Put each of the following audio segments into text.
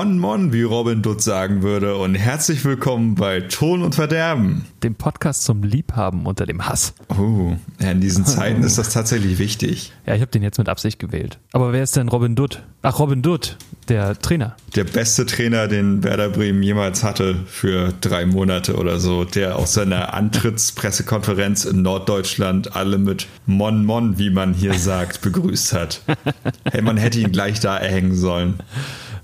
Mon Mon, wie Robin Dutt sagen würde, und herzlich willkommen bei Ton und Verderben. Dem Podcast zum Liebhaben unter dem Hass. Oh, ja, in diesen Zeiten ist das tatsächlich wichtig. Ja, ich habe den jetzt mit Absicht gewählt. Aber wer ist denn Robin Dutt? Ach, Robin Dutt, der Trainer. Der beste Trainer, den Werder Bremen jemals hatte für drei Monate oder so, der aus seiner Antrittspressekonferenz in Norddeutschland alle mit Mon Mon, wie man hier sagt, begrüßt hat. Hey, man hätte ihn gleich da erhängen sollen.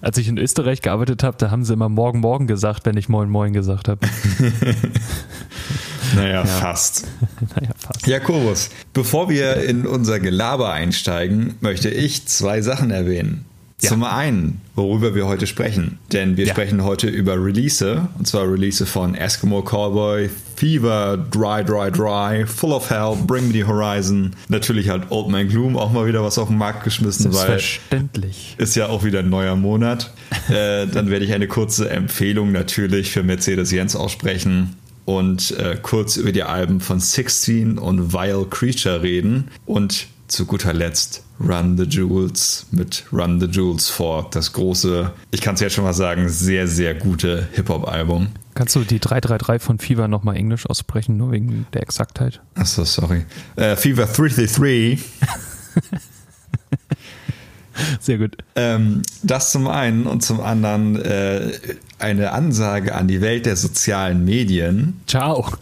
Als ich in Österreich gearbeitet habe, da haben sie immer Morgen Morgen gesagt, wenn ich Moin Moin gesagt habe. naja, ja. fast. naja, fast. Ja, Kobus, bevor wir in unser Gelaber einsteigen, möchte ich zwei Sachen erwähnen. Ja. Zum einen, worüber wir heute sprechen. Denn wir ja. sprechen heute über Release, und zwar Release von Eskimo Cowboy, Fever, Dry, Dry, Dry, Full of Hell, Bring Me the Horizon. Natürlich hat Old Man Gloom auch mal wieder was auf den Markt geschmissen, weil ist ja auch wieder ein neuer Monat. äh, dann werde ich eine kurze Empfehlung natürlich für Mercedes Jens aussprechen und äh, kurz über die Alben von 16 und Vile Creature reden und zu guter Letzt Run the Jewels mit Run the Jewels vor. Das große, ich kann es jetzt schon mal sagen, sehr, sehr gute Hip-Hop-Album. Kannst du die 333 von Fever nochmal Englisch aussprechen, nur wegen der Exaktheit? Achso, sorry. Uh, Fever 333. Sehr gut. Ähm, das zum einen und zum anderen äh, eine Ansage an die Welt der sozialen Medien. Ciao.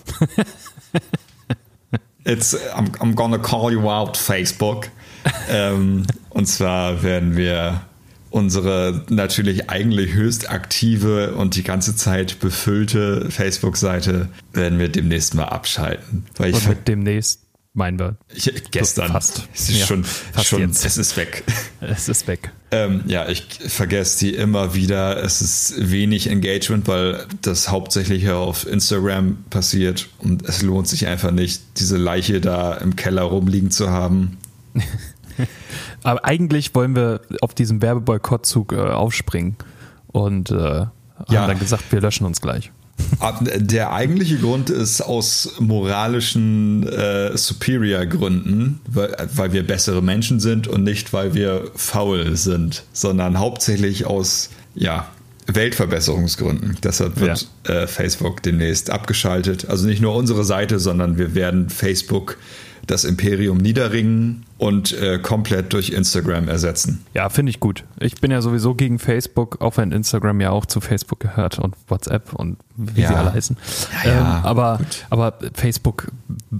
It's I'm, I'm gonna call you out, Facebook. ähm, und zwar werden wir unsere natürlich eigentlich höchst aktive und die ganze Zeit befüllte Facebook-Seite werden wir demnächst mal abschalten. Weil ich und mit demnächst meinen wir. Ich, gestern. Fast. Es ist ja, schon, schon jetzt. es ist weg. Es ist weg. Ähm, ja, ich vergesse die immer wieder. Es ist wenig Engagement, weil das hauptsächlich auf Instagram passiert und es lohnt sich einfach nicht, diese Leiche da im Keller rumliegen zu haben. Aber eigentlich wollen wir auf diesem Werbeboykottzug äh, aufspringen und äh, haben ja. dann gesagt, wir löschen uns gleich. Der eigentliche Grund ist aus moralischen äh, Superior-Gründen, weil, weil wir bessere Menschen sind und nicht, weil wir faul sind, sondern hauptsächlich aus ja, Weltverbesserungsgründen. Deshalb wird ja. äh, Facebook demnächst abgeschaltet. Also nicht nur unsere Seite, sondern wir werden Facebook das Imperium niederringen und äh, komplett durch Instagram ersetzen. Ja, finde ich gut. Ich bin ja sowieso gegen Facebook, auch wenn Instagram ja auch zu Facebook gehört und WhatsApp und wie ja. sie alle heißen. Ja, ja, ähm, aber, aber Facebook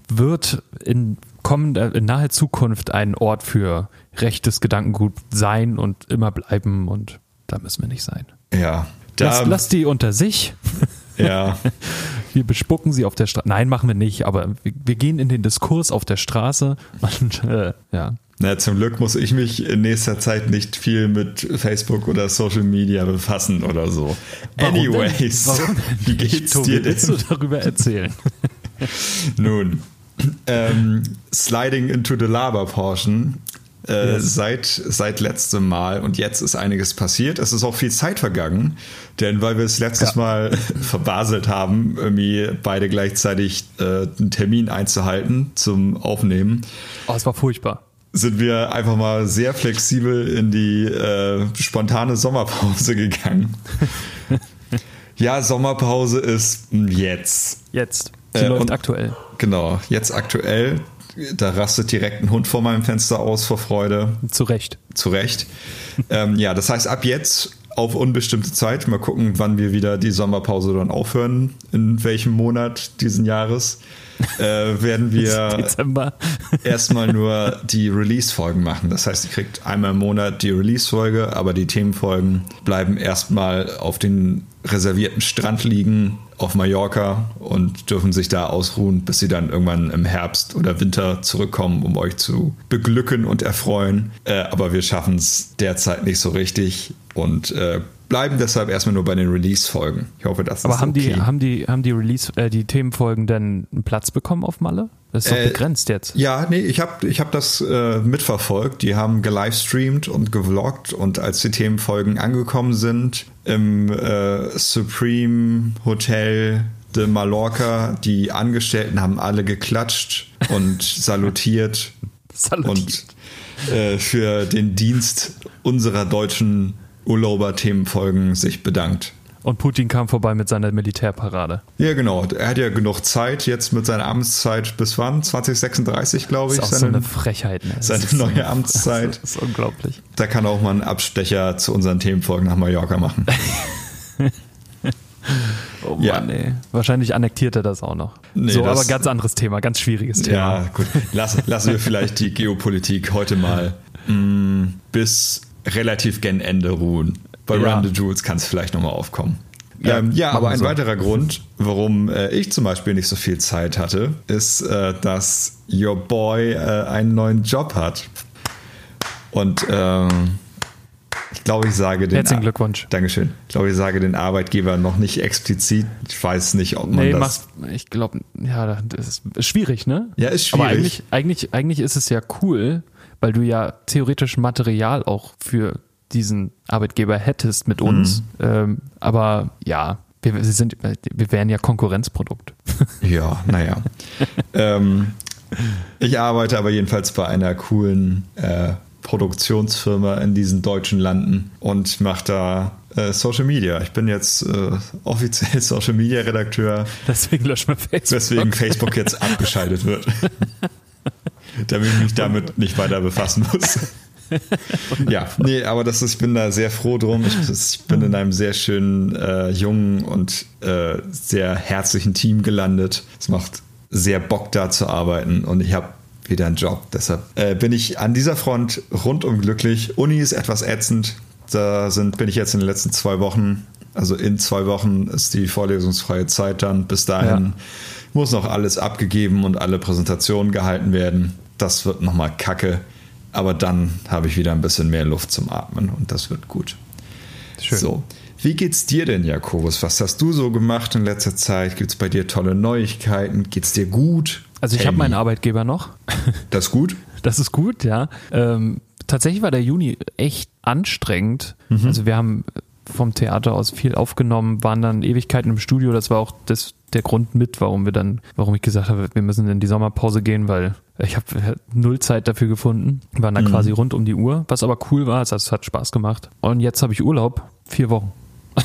wird in kommender, in naher Zukunft ein Ort für rechtes Gedankengut sein und immer bleiben und da müssen wir nicht sein. Ja. Lass, lass die unter sich. Ja. Wir bespucken sie auf der Straße. Nein, machen wir nicht, aber wir, wir, gehen in den Diskurs auf der Straße und äh, ja. Na, zum Glück muss ich mich in nächster Zeit nicht viel mit Facebook oder Social Media befassen oder so. Warum Anyways, Warum? wie geht's Tobi, dir denn? Willst du darüber erzählen? Nun, ähm, Sliding into the Lava Portion äh, yes. seit, seit letztem Mal und jetzt ist einiges passiert. Es ist auch viel Zeit vergangen, denn weil wir es letztes ja. Mal verbaselt haben, irgendwie beide gleichzeitig äh, einen Termin einzuhalten zum Aufnehmen. Oh, es war furchtbar. Sind wir einfach mal sehr flexibel in die äh, spontane Sommerpause gegangen. ja, Sommerpause ist jetzt. Jetzt. Sie äh, läuft aktuell. Genau, jetzt aktuell da rastet direkt ein Hund vor meinem Fenster aus vor Freude. Zu Recht. Zu Recht. ähm, ja, das heißt, ab jetzt auf unbestimmte Zeit, mal gucken, wann wir wieder die Sommerpause dann aufhören, in welchem Monat diesen Jahres, äh, werden wir erstmal nur die Release-Folgen machen. Das heißt, ihr kriegt einmal im Monat die Release-Folge, aber die Themenfolgen bleiben erstmal auf den reservierten Strand liegen auf Mallorca und dürfen sich da ausruhen, bis sie dann irgendwann im Herbst oder Winter zurückkommen, um euch zu beglücken und erfreuen. Äh, aber wir schaffen es derzeit nicht so richtig und äh, bleiben deshalb erstmal nur bei den Release-Folgen. Ich hoffe, das Aber ist haben okay. die haben die haben die Release äh, die Themenfolgen denn einen Platz bekommen auf Malle? Das ist doch äh, begrenzt jetzt. Ja, nee, ich habe ich hab das äh, mitverfolgt. Die haben gelivestreamt und gevloggt und als die Themenfolgen angekommen sind im äh, Supreme Hotel de Mallorca, die Angestellten haben alle geklatscht und salutiert. salutiert. Und äh, für den Dienst unserer deutschen Urlauber-Themenfolgen sich bedankt. Und Putin kam vorbei mit seiner Militärparade. Ja, genau. Er hat ja genug Zeit jetzt mit seiner Amtszeit bis wann? 2036, glaube ich. Das ist auch seine, so eine Frechheit. Ne? Seine neue Amtszeit. Das ist unglaublich. Da kann auch mal ein Abstecher zu unseren Themenfolgen nach Mallorca machen. oh Mann, ja. ey. Wahrscheinlich annektiert er das auch noch. Nee, so, aber ganz anderes Thema, ganz schwieriges Thema. Ja, gut. Lass, lassen wir vielleicht die Geopolitik heute mal mh, mm, bis relativ gen Ende ruhen. Bei ja. Run the Jewels kann es vielleicht nochmal aufkommen. Ja, ähm, ja aber ein so. weiterer Grund, warum äh, ich zum Beispiel nicht so viel Zeit hatte, ist, äh, dass Your Boy äh, einen neuen Job hat. Und ähm, ich glaube, ich sage den. Herzlichen Glückwunsch. Dankeschön. Ich glaube, ich sage den Arbeitgeber noch nicht explizit. Ich weiß nicht, ob man nee, das. Machst, ich glaube, ja, das ist schwierig, ne? Ja, ist schwierig. Aber eigentlich, eigentlich, eigentlich ist es ja cool, weil du ja theoretisch Material auch für diesen Arbeitgeber hättest mit uns. Mhm. Ähm, aber ja, wir, wir, sind, wir wären ja Konkurrenzprodukt. Ja, naja. ähm, ich arbeite aber jedenfalls bei einer coolen äh, Produktionsfirma in diesen deutschen Landen und mache da äh, Social Media. Ich bin jetzt äh, offiziell Social Media Redakteur. Deswegen löschen wir Facebook. Weswegen Facebook jetzt abgeschaltet wird. damit ich mich damit nicht weiter befassen muss. ja, nee, aber das ist, ich bin da sehr froh drum. Ich, ich bin in einem sehr schönen, äh, jungen und äh, sehr herzlichen Team gelandet. Es macht sehr Bock da zu arbeiten und ich habe wieder einen Job. Deshalb äh, bin ich an dieser Front rundum glücklich. Uni ist etwas ätzend. Da sind, bin ich jetzt in den letzten zwei Wochen. Also in zwei Wochen ist die vorlesungsfreie Zeit dann. Bis dahin ja. muss noch alles abgegeben und alle Präsentationen gehalten werden. Das wird nochmal kacke. Aber dann habe ich wieder ein bisschen mehr Luft zum Atmen und das wird gut. Schön. So. Wie geht's dir denn, Jakobus? Was hast du so gemacht in letzter Zeit? Gibt es bei dir tolle Neuigkeiten? Geht's dir gut? Also ich habe meinen Arbeitgeber noch. Das ist gut? Das ist gut, ja. Ähm, tatsächlich war der Juni echt anstrengend. Mhm. Also wir haben vom Theater aus viel aufgenommen, waren dann Ewigkeiten im Studio. Das war auch das, der Grund mit, warum wir dann, warum ich gesagt habe, wir müssen in die Sommerpause gehen, weil ich habe null Zeit dafür gefunden. Wir waren da mhm. quasi rund um die Uhr, was aber cool war, also es hat Spaß gemacht. Und jetzt habe ich Urlaub, vier Wochen.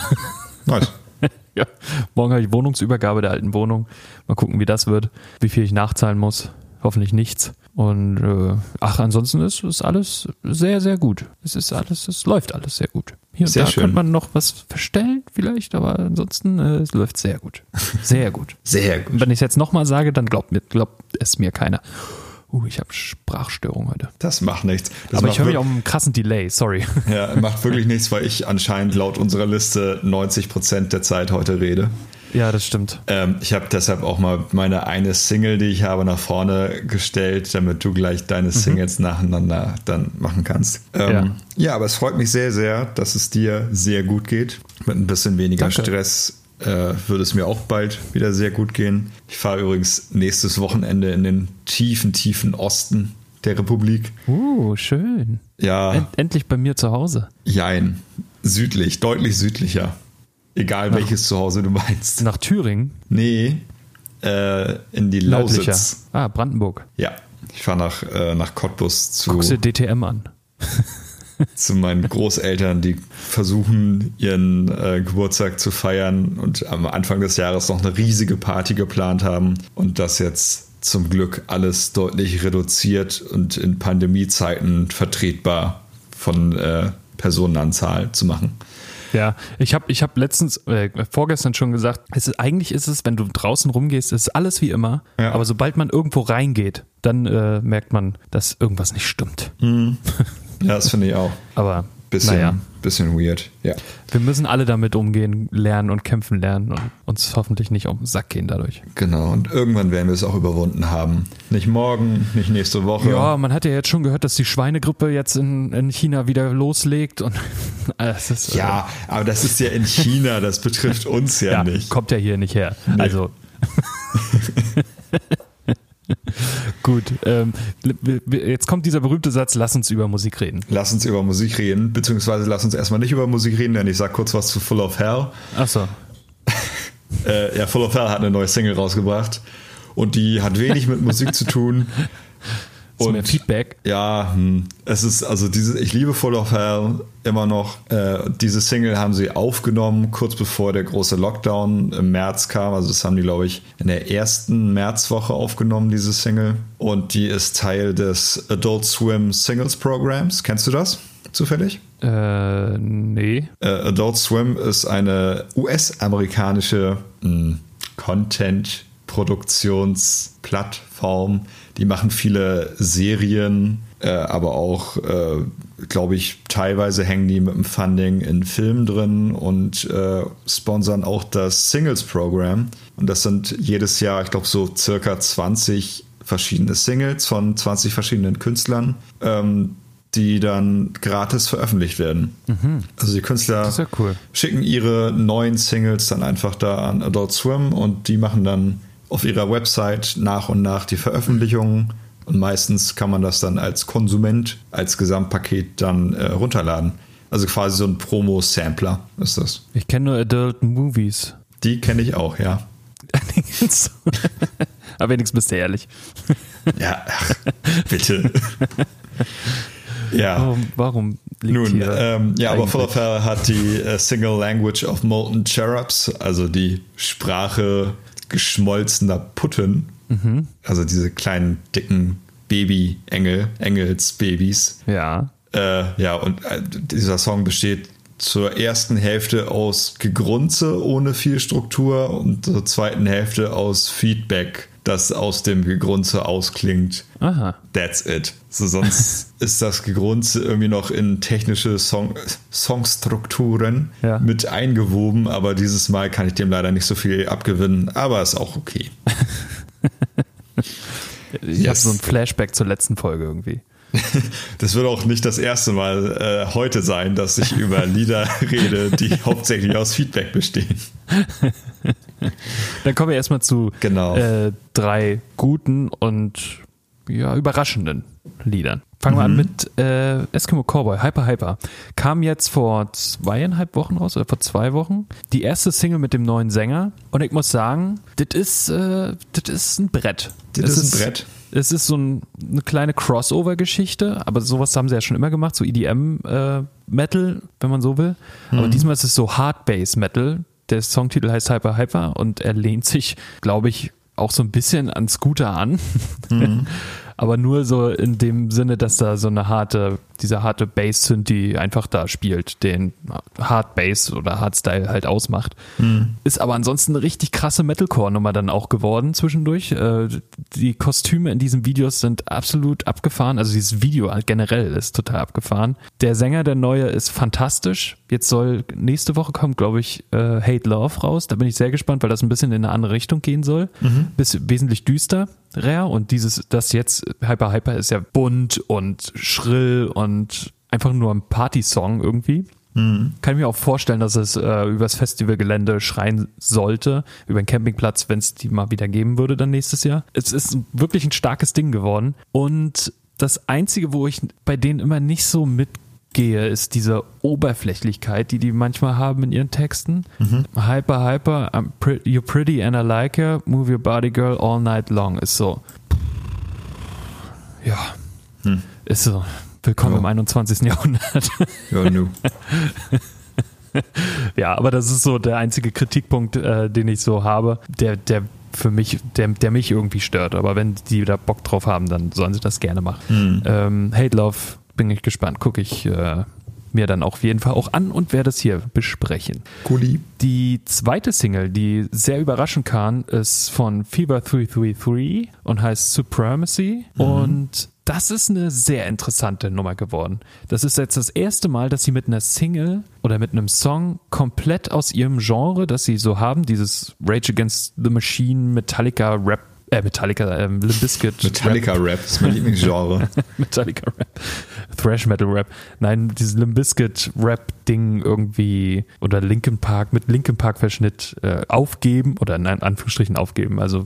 Nice. ja. Morgen habe ich Wohnungsübergabe der alten Wohnung. Mal gucken, wie das wird, wie viel ich nachzahlen muss. Hoffentlich nichts. Und äh, ach, ansonsten ist, ist alles sehr, sehr gut. Es ist alles, es läuft alles sehr gut. Hier und sehr da schön. könnte man noch was verstellen, vielleicht, aber ansonsten äh, es läuft sehr gut. Sehr gut. sehr gut. Und wenn ich es jetzt nochmal sage, dann glaubt, mir, glaubt es mir keiner. Uh, ich habe Sprachstörung heute. Das macht nichts. Das Aber macht ich höre mich auch einen krassen Delay, sorry. Ja, macht wirklich nichts, weil ich anscheinend laut unserer Liste 90 Prozent der Zeit heute rede. Ja, das stimmt. Ähm, ich habe deshalb auch mal meine eine Single, die ich habe, nach vorne gestellt, damit du gleich deine mhm. Singles mhm. nacheinander dann machen kannst. Ähm, ja. ja, aber es freut mich sehr, sehr, dass es dir sehr gut geht. Mit ein bisschen weniger Danke. Stress äh, würde es mir auch bald wieder sehr gut gehen. Ich fahre übrigens nächstes Wochenende in den tiefen, tiefen Osten der Republik. Uh, schön. Ja. End endlich bei mir zu Hause. Jein. Südlich, deutlich südlicher. Egal nach, welches Zuhause du meinst. Nach Thüringen? Nee, äh, in die Nördlicher. Lausitz. Ah, Brandenburg. Ja, ich fahre nach, äh, nach Cottbus zu. Guckst dir DTM an. zu meinen Großeltern, die versuchen, ihren äh, Geburtstag zu feiern und am Anfang des Jahres noch eine riesige Party geplant haben und das jetzt zum Glück alles deutlich reduziert und in Pandemiezeiten vertretbar von äh, Personenanzahl zu machen. Ja, ich habe ich hab letztens, äh, vorgestern schon gesagt, es ist, eigentlich ist es, wenn du draußen rumgehst, ist alles wie immer. Ja. Aber sobald man irgendwo reingeht, dann äh, merkt man, dass irgendwas nicht stimmt. Mhm. Ja, das finde ich auch. Aber bisschen, naja. Bisschen weird, ja. Wir müssen alle damit umgehen, lernen und kämpfen lernen und uns hoffentlich nicht um den Sack gehen dadurch. Genau, und irgendwann werden wir es auch überwunden haben. Nicht morgen, nicht nächste Woche. Ja, man hat ja jetzt schon gehört, dass die Schweinegrippe jetzt in, in China wieder loslegt und das ist, Ja, äh, aber das ist ja in China, das betrifft uns ja, ja nicht. Kommt ja hier nicht her. Nee. Also. Gut, ähm, jetzt kommt dieser berühmte Satz, lass uns über Musik reden. Lass uns über Musik reden, beziehungsweise lass uns erstmal nicht über Musik reden, denn ich sag kurz was zu Full of Hell. Ach so. äh, ja, Full of Hell hat eine neue Single rausgebracht und die hat wenig mit Musik zu tun. Und mehr Feedback. Ja, hm, es ist also diese, ich liebe Full of Hell immer noch. Äh, diese Single haben sie aufgenommen, kurz bevor der große Lockdown im März kam. Also das haben die, glaube ich, in der ersten Märzwoche aufgenommen, diese Single. Und die ist Teil des Adult Swim Singles Programs. Kennst du das? Zufällig? Äh, nee. Äh, Adult Swim ist eine US-amerikanische hm, Content-Produktionsplattform, die machen viele Serien, äh, aber auch, äh, glaube ich, teilweise hängen die mit dem Funding in Filmen drin und äh, sponsern auch das Singles-Programm. Und das sind jedes Jahr, ich glaube, so circa 20 verschiedene Singles von 20 verschiedenen Künstlern. Ähm, die dann gratis veröffentlicht werden. Mhm. Also die Künstler ja cool. schicken ihre neuen Singles dann einfach da an Adult Swim und die machen dann auf ihrer Website nach und nach die Veröffentlichungen und meistens kann man das dann als Konsument, als Gesamtpaket dann äh, runterladen. Also quasi so ein Promo-Sampler ist das. Ich kenne nur Adult Movies. Die kenne ich auch, ja. Aber wenigstens bist du ehrlich. ja, ach, bitte. ja. Warum, warum liegt Nun, ähm, ja, aber Full of Hell hat die äh, Single Language of Molten Cherubs, also die Sprache geschmolzener Putten. Mhm. Also diese kleinen, dicken Baby-Engel, Engelsbabys. Ja. Äh, ja, und äh, dieser Song besteht zur ersten Hälfte aus Gegrunze ohne viel Struktur und zur zweiten Hälfte aus Feedback, das aus dem Gegrunze ausklingt. Aha. That's it. So, sonst ist das Gegrunze irgendwie noch in technische Song, Songstrukturen Ja. mit eingewoben, aber dieses Mal kann ich dem leider nicht so viel abgewinnen, aber ist auch okay. Ich habe so ein Flashback zur letzten Folge irgendwie. Das wird auch nicht das erste Mal äh, heute sein, dass ich über Lieder rede, die hauptsächlich aus Feedback bestehen. Dann kommen wir erstmal zu Genau. äh, drei guten und ja, überraschenden Liedern. Fangen wir an mit äh, Eskimo Cowboy, Hyper Hyper. Kam jetzt vor zweieinhalb Wochen raus oder vor zwei Wochen. Die erste Single mit dem neuen Sänger. Und ich muss sagen, das ist, äh, das ist ein Brett. Das ist ein Brett. Es ist so ein, eine kleine Crossover-Geschichte, aber sowas haben sie ja schon immer gemacht, so EDM-Metal, wenn man so will. Aber diesmal ist es so Hard-Bass-Metal. Der Songtitel heißt Hyper Hyper und er lehnt sich, glaube ich, auch so ein bisschen an Scooter an. Aber nur so in dem Sinne, dass da so eine harte, dieser harte Bass-Synthi einfach da spielt, den Hard Bass oder Hard Style halt ausmacht. Ist aber ansonsten eine richtig krasse Metalcore-Nummer dann auch geworden zwischendurch. Äh, Die Kostüme in diesen Videos sind absolut abgefahren. Also dieses Video halt generell ist total abgefahren. Der Sänger, der neue, ist fantastisch. Jetzt soll nächste Woche kommen, glaube ich, äh, Hate Love raus. Da bin ich sehr gespannt, weil das ein bisschen in eine andere Richtung gehen soll. Bis wesentlich düster. Rare und dieses, das jetzt Hyper Hyper ist ja bunt und schrill und einfach nur ein Party-Song irgendwie. Kann ich mir auch vorstellen, dass es äh, übers Festivalgelände schreien sollte, über den Campingplatz, wenn es die mal wieder geben würde dann nächstes Jahr. Es ist wirklich ein starkes Ding geworden. Und das Einzige, wo ich bei denen immer nicht so mitgehe, ist diese Oberflächlichkeit, die die manchmal haben in ihren Texten. Hyper, hyper, I'm pre you're pretty and I like her, move your body girl all night long. Ist so. Ja. Ist so. Willkommen Ja. im 21. Jahrhundert. Ja, nu. Ja, aber das ist so der einzige Kritikpunkt, äh, den ich so habe, der, der für mich, der, der mich irgendwie stört. Aber wenn die da Bock drauf haben, dann sollen sie das gerne machen. Ähm, Hate Love, bin ich gespannt. Gucke ich äh, mir dann auf jeden Fall auch an und werde es hier besprechen. Kuli. Die zweite Single, die sehr überraschen kann, ist von Fever 333 und heißt Supremacy. Und das ist eine sehr interessante Nummer geworden. Das ist jetzt das erste Mal, dass sie mit einer Single oder mit einem Song komplett aus ihrem Genre, das sie so haben, dieses Rage Against the Machine, Metallica Rap, äh, Metallica, ähm, Limp Bizkit Metallica Rap ist mein Lieblingsgenre. Metallica Rap, Thrash Metal Rap. Nein, dieses Limp Bizkit Rap Ding irgendwie oder Linkin Park mit Linkin Park Verschnitt äh, aufgeben oder in Anführungsstrichen aufgeben, also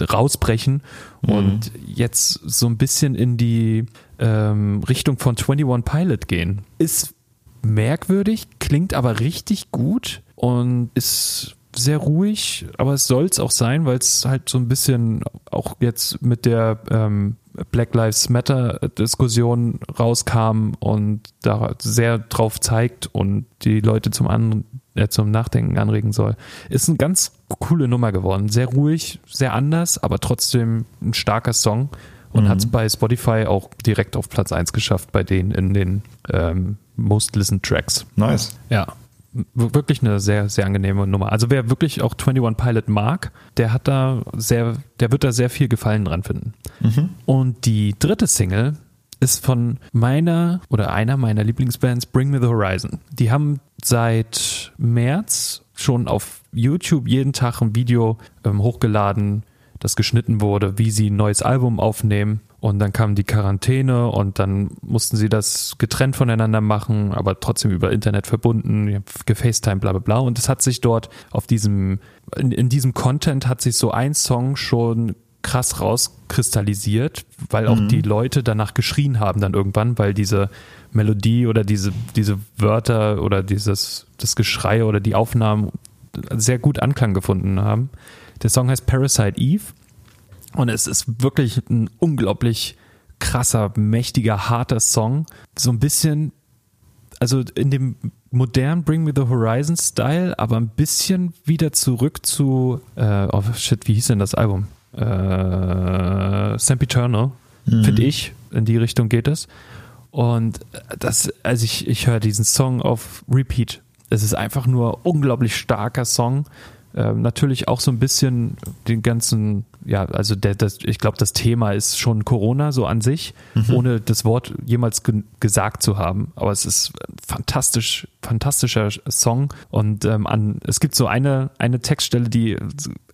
rausbrechen und jetzt so ein bisschen in die ähm, Richtung von 21 Pilot gehen. Ist merkwürdig, klingt aber richtig gut und ist sehr ruhig, aber es soll es auch sein, weil es halt so ein bisschen auch jetzt mit der ähm, Black Lives Matter Diskussion rauskam und da sehr drauf zeigt und die Leute zum anderen äh, zum Nachdenken anregen soll. Ist eine ganz coole Nummer geworden. Sehr ruhig, sehr anders, aber trotzdem ein starker Song und mhm. hat es bei Spotify auch direkt auf Platz 1 geschafft bei denen in den ähm, Most Listened Tracks. Nice. Ja. Wirklich eine sehr, sehr angenehme Nummer. Also wer wirklich auch 21 Pilot mag, der hat da sehr, der wird da sehr viel Gefallen dran finden. Mhm. Und die dritte Single ist von meiner oder einer meiner Lieblingsbands Bring Me the Horizon. Die haben seit März schon auf YouTube jeden Tag ein Video ähm, hochgeladen, das geschnitten wurde, wie sie ein neues Album aufnehmen. Und dann kam die Quarantäne und dann mussten sie das getrennt voneinander machen, aber trotzdem über Internet verbunden, gefacetime, bla bla bla. Und es hat sich dort auf diesem, in, in diesem Content hat sich so ein Song schon krass rauskristallisiert, weil auch mhm. die Leute danach geschrien haben dann irgendwann, weil diese Melodie oder diese, diese Wörter oder dieses, das Geschrei oder die Aufnahmen sehr gut Anklang gefunden haben. Der Song heißt Parasite Eve und es ist wirklich ein unglaublich krasser, mächtiger, harter Song. So ein bisschen, also in dem modernen Bring Me the Horizon Style, aber ein bisschen wieder zurück zu, äh, oh shit, wie hieß denn das Album? äh, Sempiternal, mhm. finde ich. In die Richtung geht es. Und das, also ich, ich höre diesen Song auf Repeat. Es ist einfach nur unglaublich starker Song. Ähm, natürlich auch so ein bisschen den ganzen, ja, also der, das, ich glaube, das Thema ist schon Corona so an sich, mhm. ohne das Wort jemals ge gesagt zu haben. Aber es ist ein fantastisch, fantastischer Song. Und ähm, an, es gibt so eine, eine Textstelle, die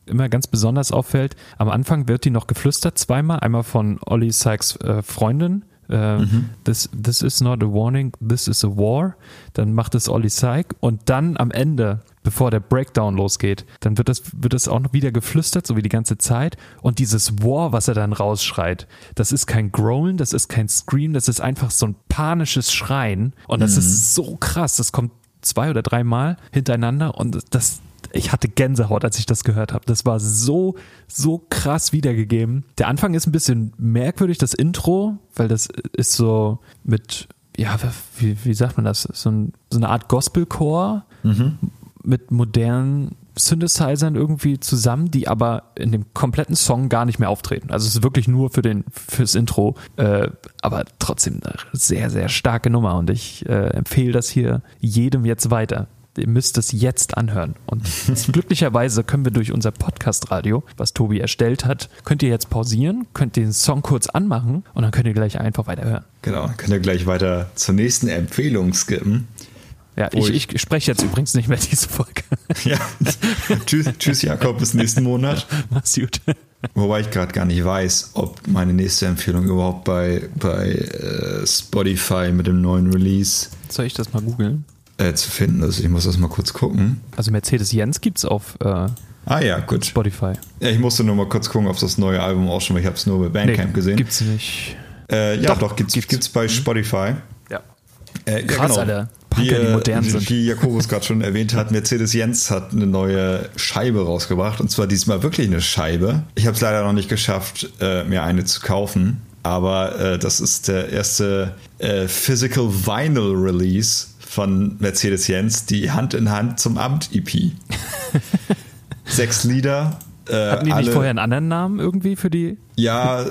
immer ganz besonders auffällt. Am Anfang wird die noch geflüstert zweimal. Einmal von Ollie Sykes äh, Freundin. Äh, mhm. this, this is not a warning, this is a war. Dann macht es Ollie Syke und dann am Ende, bevor der Breakdown losgeht, dann wird das, wird das auch noch wieder geflüstert, so wie die ganze Zeit. Und dieses War, was er dann rausschreit, das ist kein Growlen, das ist kein Scream, das ist einfach so ein panisches Schreien. Und das mhm. ist so krass. Das kommt zwei oder dreimal hintereinander und das, ich hatte Gänsehaut, als ich das gehört habe. Das war so, so krass wiedergegeben. Der Anfang ist ein bisschen merkwürdig, das Intro, weil das ist so mit, ja, wie, wie sagt man das? So, ein, so eine Art Gospelchor mhm. mit modernen Synthesizern irgendwie zusammen, die aber in dem kompletten Song gar nicht mehr auftreten. Also es ist wirklich nur für den fürs Intro, äh, aber trotzdem eine sehr sehr starke Nummer und ich äh, empfehle das hier jedem jetzt weiter ihr müsst es jetzt anhören. Und glücklicherweise können wir durch unser Podcast-Radio, was Tobi erstellt hat, könnt ihr jetzt pausieren, könnt den Song kurz anmachen und dann könnt ihr gleich einfach weiterhören. Genau, könnt ihr gleich weiter zur nächsten Empfehlung skippen. Ja, ich, ich, ich spreche jetzt übrigens nicht mehr diese Folge. ja. tschüss, tschüss, Jakob, bis nächsten Monat. Mach's gut. Wobei ich gerade gar nicht weiß, ob meine nächste Empfehlung überhaupt bei, bei äh, Spotify mit dem neuen Release. Soll ich das mal googeln? Äh, zu finden ist. Ich muss das mal kurz gucken. Also Mercedes Jens gibt es auf äh, ah, ja, gut. Spotify. Ja, ich musste nur mal kurz gucken, ob das neue Album auch schon, weil ich habe es nur bei Bandcamp nee, gesehen. Gibt's nicht. Äh, ja, doch, doch gibt's, gibt's. gibt's bei mhm. Spotify. Ja. Äh, Krass, ja, genau. Alter. Wie, die modern wie, sind. Wie Jakobus gerade schon erwähnt hat, Mercedes Jens hat eine neue Scheibe rausgebracht und zwar diesmal wirklich eine Scheibe. Ich habe es leider noch nicht geschafft, äh, mir eine zu kaufen, aber äh, das ist der erste äh, Physical Vinyl Release von Mercedes Jens, die Hand in Hand zum Amt EP. Sechs Lieder. Äh, Hatten die alle, nicht vorher einen anderen Namen irgendwie für die? Ja,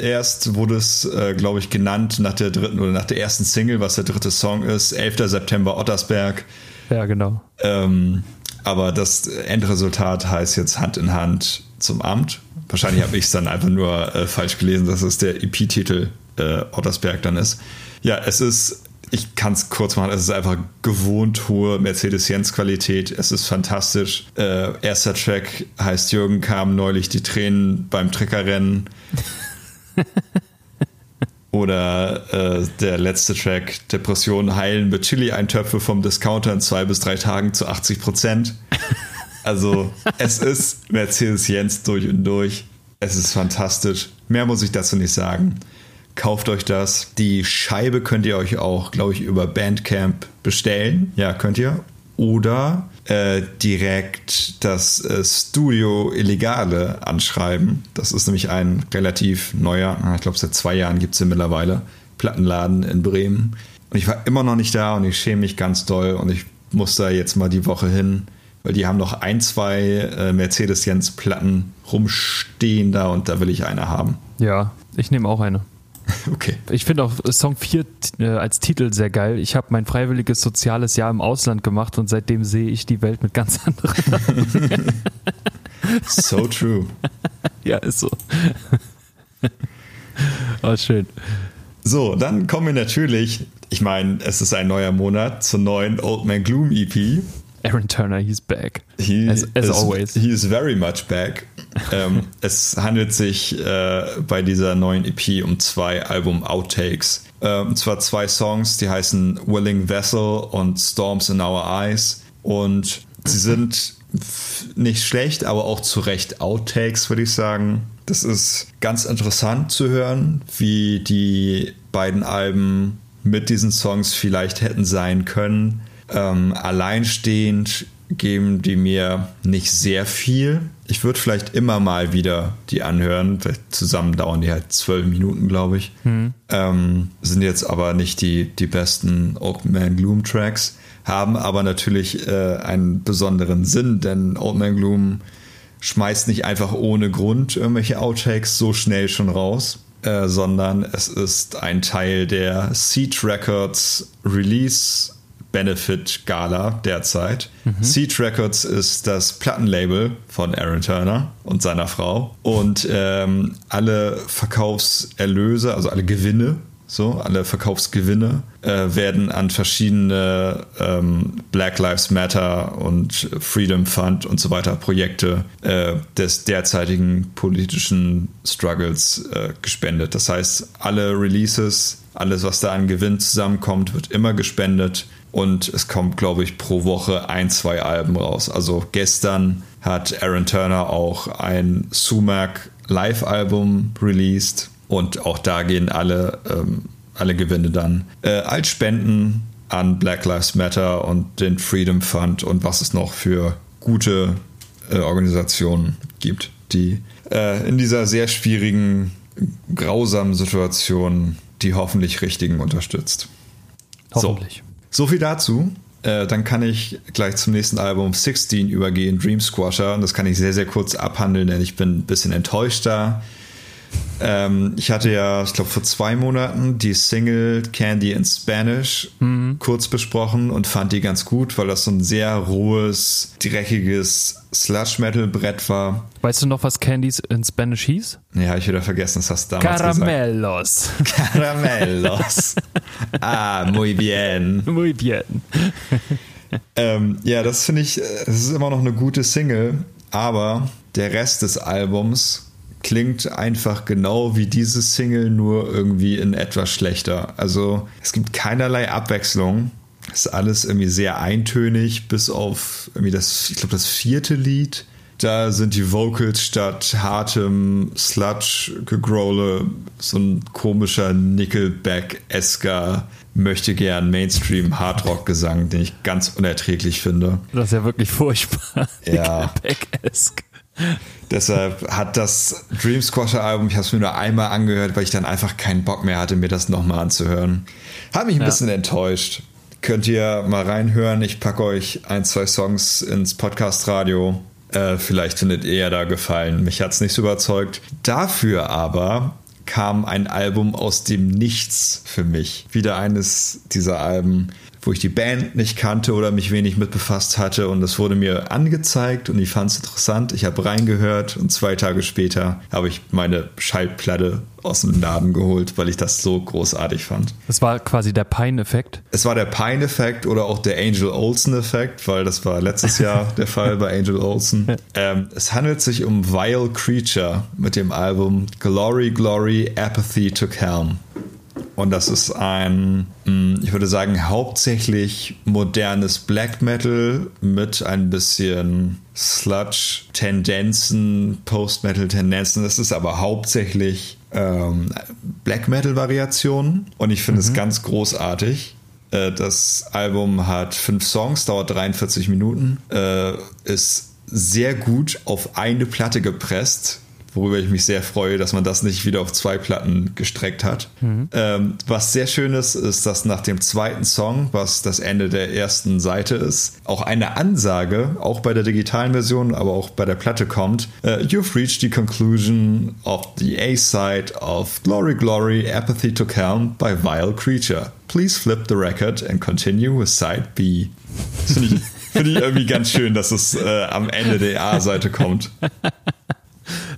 erst wurde es, äh, glaube ich, genannt nach der dritten oder nach der ersten Single, was der dritte Song ist. 11. September Ottersberg. Ja, genau. Ähm, aber das Endresultat heißt jetzt Hand in Hand zum Amt. Wahrscheinlich habe ich es dann einfach nur äh, falsch gelesen, dass es der EP-Titel äh, Ottersberg dann ist. Ja, es ist ich kann es kurz machen, es ist einfach gewohnt hohe Mercedes-Benz-Qualität. Es ist fantastisch. Äh, erster Track heißt Jürgen kam neulich die Tränen beim Treckerrennen. Oder äh, der letzte Track, Depressionen heilen mit Chili-Eintöpfe vom Discounter in zwei bis drei Tagen zu 80 Prozent. Also es ist Mercedes-Benz durch und durch. Es ist fantastisch. Mehr muss ich dazu nicht sagen kauft euch das. Die Scheibe könnt ihr euch auch, glaube ich, über Bandcamp bestellen. Ja, könnt ihr. oder äh, direkt das äh, Studio Illegale anschreiben. Das ist nämlich ein relativ neuer, ich glaube seit zwei Jahren gibt es den mittlerweile, Plattenladen in Bremen. Und ich war immer noch nicht da und ich schäme mich ganz doll und ich muss da jetzt mal die Woche hin, weil die haben noch ein, zwei äh, Mercedes-Jens-Platten rumstehen da und da will ich eine haben. Ja, ich nehme auch eine. Okay. Ich finde auch Song 4 äh, als Titel sehr geil. Ich habe mein freiwilliges soziales Jahr im Ausland gemacht und seitdem sehe ich die Welt mit ganz anderen so true. ja, ist so. oh, schön. So, dann kommen wir natürlich, ich meine, es ist ein neuer Monat zur neuen Old Man Gloom EP. Aaron Turner, he's back. He as, as is, always. He is very much back. ähm, es handelt sich äh, bei dieser neuen EP um zwei Album-Outtakes. Äh, und zwar zwei Songs, die heißen Willing Vessel und Storms in Our Eyes. Und sie sind nicht schlecht, aber auch zu Recht Outtakes, würde ich sagen. Das ist ganz interessant zu hören, wie die beiden Alben mit diesen Songs vielleicht hätten sein können. Ähm, alleinstehend geben die mir nicht sehr viel. Ich würde vielleicht immer mal wieder die anhören. Zusammen dauern die halt zwölf Minuten, glaube ich. Mhm. Ähm, sind jetzt aber nicht die, die besten Old Man Gloom Tracks, haben aber natürlich äh, einen besonderen Sinn, denn Old Man Gloom schmeißt nicht einfach ohne Grund irgendwelche Outtakes so schnell schon raus. Äh, sondern es ist ein Teil der Seed Records Release Benefit Gala derzeit. Mhm. Seed Records ist das Plattenlabel von Aaron Turner und seiner Frau. Und ähm, alle Verkaufserlöse, also alle Gewinne, so alle Verkaufsgewinne äh, werden an verschiedene ähm, Black Lives Matter und Freedom Fund und so weiter Projekte äh, des derzeitigen politischen Struggles äh, gespendet. Das heißt, alle Releases, alles, was da an Gewinn zusammenkommt, wird immer gespendet und es kommt, glaube ich, pro Woche ein, zwei Alben raus. Also gestern hat Aaron Turner auch ein Sumac Live-Album released und auch da gehen alle, ähm, alle Gewinne dann äh, als Spenden an Black Lives Matter und den Freedom Fund und was es noch für gute äh, Organisationen gibt, die äh, in dieser sehr schwierigen, grausamen Situation die hoffentlich richtigen unterstützt. Hoffentlich. So. So viel dazu. Äh, dann kann ich gleich zum nächsten Album 16 übergehen, Dream Squasher. Und das kann ich sehr, sehr kurz abhandeln, denn ich bin ein bisschen enttäuscht da. Ähm, ich hatte ja, ich glaube, vor zwei Monaten die Single Candy in Spanish mhm. kurz besprochen und fand die ganz gut, weil das so ein sehr rohes, dreckiges Sludge-Metal-Brett war. Weißt du noch, was Candies in Spanish hieß? Ja, ich wieder vergessen, das hast du damals Caramelos. gesagt. Caramelos. ah, muy bien. Muy bien. ähm, ja, das finde ich, es ist immer noch eine gute Single, aber der Rest des Albums klingt einfach genau wie diese Single, nur irgendwie in etwas schlechter. Also es gibt keinerlei Abwechslung. Es ist alles irgendwie sehr eintönig, bis auf irgendwie das, ich glaube, das vierte Lied. Da sind die Vocals statt hartem Sludge-Gegrole so ein komischer Nickelback-esker möchte gern Mainstream Hardrock-Gesang, den ich ganz unerträglich finde. Das ist ja wirklich furchtbar. Ja. Nickelback-esk. Deshalb hat das Dream Squasher Album, ich habe es mir nur einmal angehört, weil ich dann einfach keinen Bock mehr hatte, mir das nochmal anzuhören. Hat mich ein ja. bisschen enttäuscht. Könnt ihr mal reinhören. Ich packe euch ein, zwei Songs ins Podcast-Radio. Äh, vielleicht findet ihr ja da gefallen. Mich hat es nicht so überzeugt. Dafür aber kam ein Album aus dem Nichts für mich. Wieder eines dieser Alben, wo ich die Band nicht kannte oder mich wenig mit befasst hatte und es wurde mir angezeigt und ich fand es interessant. Ich habe reingehört und zwei Tage später habe ich meine Schallplatte aus dem Laden geholt, weil ich das so großartig fand. Das war quasi der Pine-Effekt? Es war der Pine-Effekt oder auch der Angel Olsen-Effekt, weil das war letztes Jahr der Fall bei Angel Olsen. Ähm, es handelt sich um Vile Creature mit dem Album Glory, Glory, Apathy Took Helm. Und das ist ein, hm, ich würde sagen, hauptsächlich modernes Black Metal mit ein bisschen Sludge-Tendenzen, Post-Metal-Tendenzen. Das ist aber hauptsächlich ähm, Black Metal-Variationen. Und ich finde mhm. es ganz großartig. Äh, das Album hat fünf Songs, dauert 43 Minuten, äh, ist sehr gut auf eine Platte gepresst worüber ich mich sehr freue, dass man das nicht wieder auf zwei Platten gestreckt hat. Mhm. Ähm, was sehr schön ist, ist, dass nach dem zweiten Song, was das Ende der ersten Seite ist, auch eine Ansage, auch bei der digitalen Version, aber auch bei der Platte kommt. Uh, you've reached the conclusion of the A-side of Glory Glory Apathy to Calm by Vile Creature. Please flip the record and continue with Side B. Finde ich, find ich irgendwie ganz schön, dass es äh, am Ende der A-Seite kommt.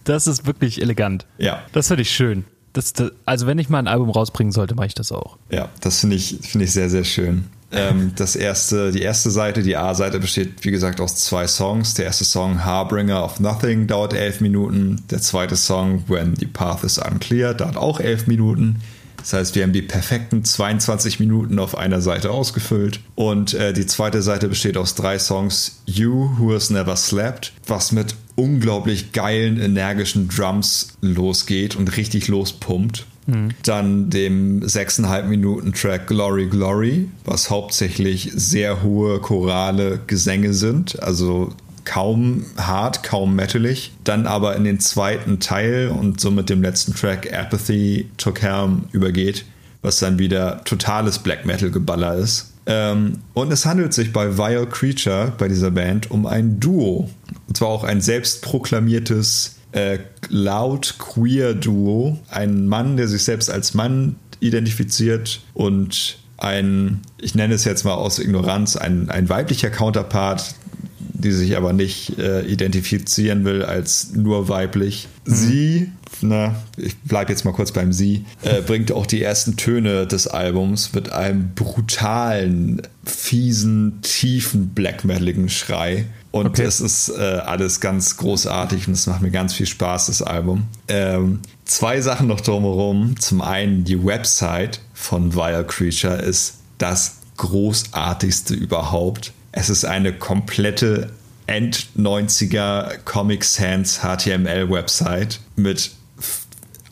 Das ist wirklich elegant. Ja. Das finde ich schön. Das, das, also wenn ich mal ein Album rausbringen sollte, mache ich das auch. Ja, das finde ich, finde ich sehr, sehr schön. Ähm, das erste, die erste Seite, die A-Seite besteht, wie gesagt, aus zwei Songs. Der erste Song, Harbringer of Nothing, dauert elf Minuten. Der zweite Song, When the Path is Unclear, dauert auch elf Minuten. Das heißt, wir haben die perfekten 22 Minuten auf einer Seite ausgefüllt. Und äh, die zweite Seite besteht aus drei Songs. You Who Has Never Slept, was mit unglaublich geilen, energischen Drums losgeht und richtig lospumpt. Mhm. Dann dem 6,5 Minuten Track Glory Glory, was hauptsächlich sehr hohe chorale Gesänge sind. Also kaum hart, kaum metalig. Dann aber in den zweiten Teil und somit dem letzten Track Apathy to Calm übergeht, was dann wieder totales Black Metal Geballer ist. Ähm, und es handelt sich bei Vile Creature, bei dieser Band, um ein Duo. Und zwar auch ein selbstproklamiertes äh, laut queer Duo. Ein Mann, der sich selbst als Mann identifiziert und ein, ich nenne es jetzt mal aus Ignoranz, ein, ein weiblicher Counterpart, die sich aber nicht äh, identifizieren will als nur weiblich. Mhm. Sie, na, ich bleibe jetzt mal kurz beim Sie, äh, bringt auch die ersten Töne des Albums mit einem brutalen, fiesen, tiefen, black metaligen Schrei. Und okay. es ist äh, alles ganz großartig und es macht mir ganz viel Spaß, das Album. Ähm, zwei Sachen noch drumherum. Zum einen, die Website von Vile Creature ist das großartigste überhaupt. Es ist eine komplette End-90er Comic Sans HTML-Website mit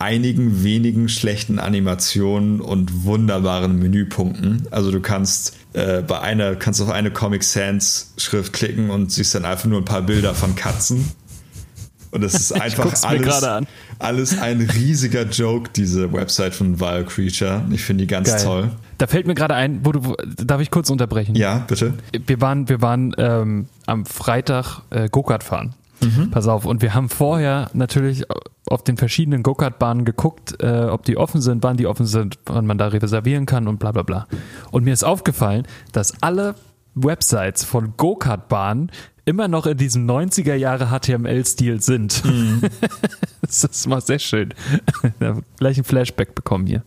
einigen wenigen schlechten Animationen und wunderbaren Menüpunkten. Also du kannst äh, bei einer kannst auf eine Comic Sans Schrift klicken und siehst dann einfach nur ein paar Bilder von Katzen. Und es ist einfach alles, alles ein riesiger Joke, diese Website von Vile Creature. Ich finde die ganz Geil. toll. Da fällt mir gerade ein, wo du, darf ich kurz unterbrechen? Ja, bitte. Wir waren, wir waren ähm, am Freitag äh, Go-Kart fahren. Mhm. Pass auf, und wir haben vorher natürlich auf den verschiedenen Go-Kart-Bahnen geguckt, äh, ob die offen sind, wann die offen sind, wann man da reservieren kann und bla bla bla. Und mir ist aufgefallen, dass alle Websites von Go-Kart-Bahnen immer noch in diesem 90er Jahre HTML-Stil sind. Mhm. das ist mal sehr schön. Gleich ein Flashback bekommen hier.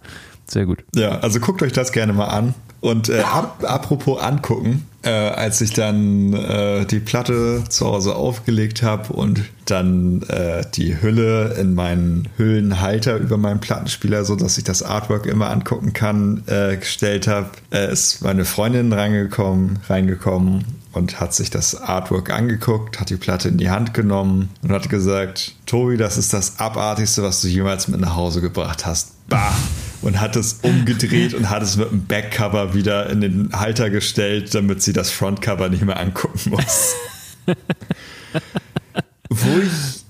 Sehr gut. Ja, also guckt euch das gerne mal an. Und äh, ap apropos angucken, äh, als ich dann äh, die Platte zu Hause aufgelegt habe und dann äh, die Hülle in meinen Hüllenhalter über meinen Plattenspieler, so dass ich das Artwork immer angucken kann, äh, gestellt habe, äh, ist meine Freundin reingekommen, reingekommen und hat sich das Artwork angeguckt, hat die Platte in die Hand genommen und hat gesagt, Tobi, das ist das Abartigste, was du jemals mit nach Hause gebracht hast. Bah! Und hat es umgedreht und hat es mit dem Backcover wieder in den Halter gestellt, damit sie das Frontcover nicht mehr angucken muss. Wo ich